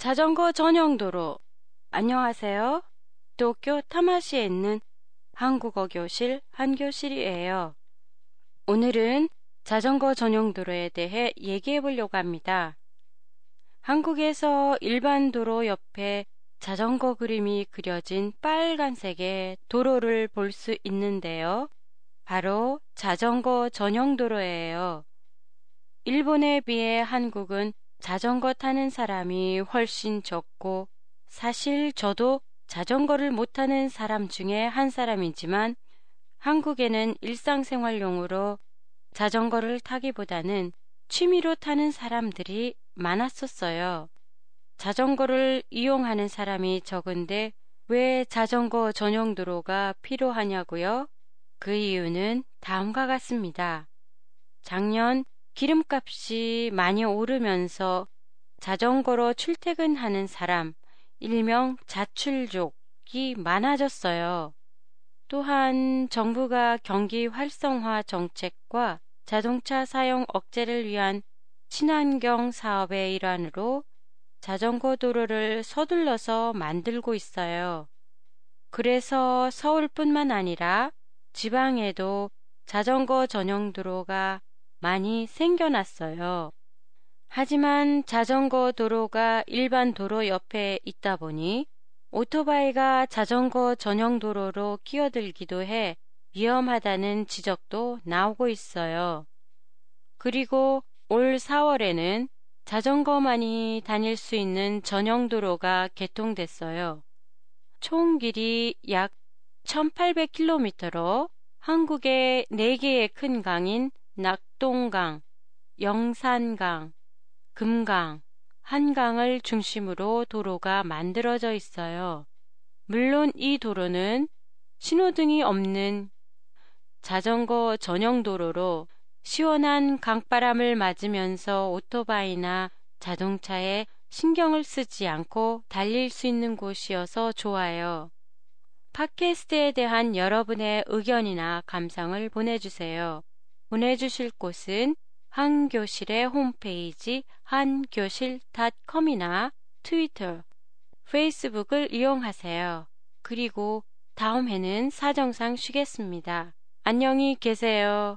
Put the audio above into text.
자전거 전용 도로. 안녕하세요. 도쿄 타마시에 있는 한국어 교실 한교실이에요. 오늘은 자전거 전용 도로에 대해 얘기해 보려고 합니다. 한국에서 일반 도로 옆에 자전거 그림이 그려진 빨간색의 도로를 볼 수 있는데요. 바로 자전거 전용 도로예요. 일본에 비해 한국은 자전거 타는 사람이 훨씬 적고 사실 저도 자전거를 못 타는 사람 중에 한 사람이지만 한국에는 일상생활용으로 자전거를 타기보다는 취미로 타는 사람들이 많았었어요. 자전거를 이용하는 사람이 적은데 왜 자전거 전용 도로가 필요하냐고요? 그 이유는 다음과 같습니다. 작년 기름값이 많이 오르면서 자전거로 출퇴근하는 사람, 일명 자출족이 많아졌어요. 또한 정부가 경기 활성화 정책과 자동차 사용 억제를 위한 친환경 사업의 일환으로 자전거 도로를 서둘러서 만들고 있어요. 그래서 서울뿐만 아니라 지방에도 자전거 전용 도로가 많이 생겨났어요. 하지만 자전거 도로가 일반 도로 옆에 있다 보니 오토바이가 자전거 전용 도로로 끼어들기도 해 위험하다는 지적도 나오고 있어요. 그리고 올 4월에는 자전거만이 다닐 수 있는 전용 도로가 개통됐어요. 총 길이 약 1800km로 한국의 4개의 큰 강인 낙동강, 영산강, 금강, 한강을 중심으로 도로가 만들어져 있어요. 물론 이 도로는 신호등이 없는 자전거 전용 도로로 시원한 강바람을 맞으면서 오토바이나 자동차에 신경을 쓰지 않고 달릴 수 있는 곳이어서 좋아요. 팟캐스트에 대한 여러분의 의견이나 감상을 보내주세요. 보내주실 곳은 한교실의 홈페이지 한교실.com이나 트위터, 페이스북을 이용하세요. 그리고 다음 해는 사정상 쉬겠습니다. 안녕히 계세요.